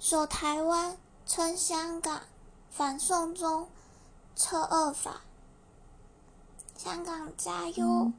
守台湾，撑香港，反送中，撤恶法，香港加油！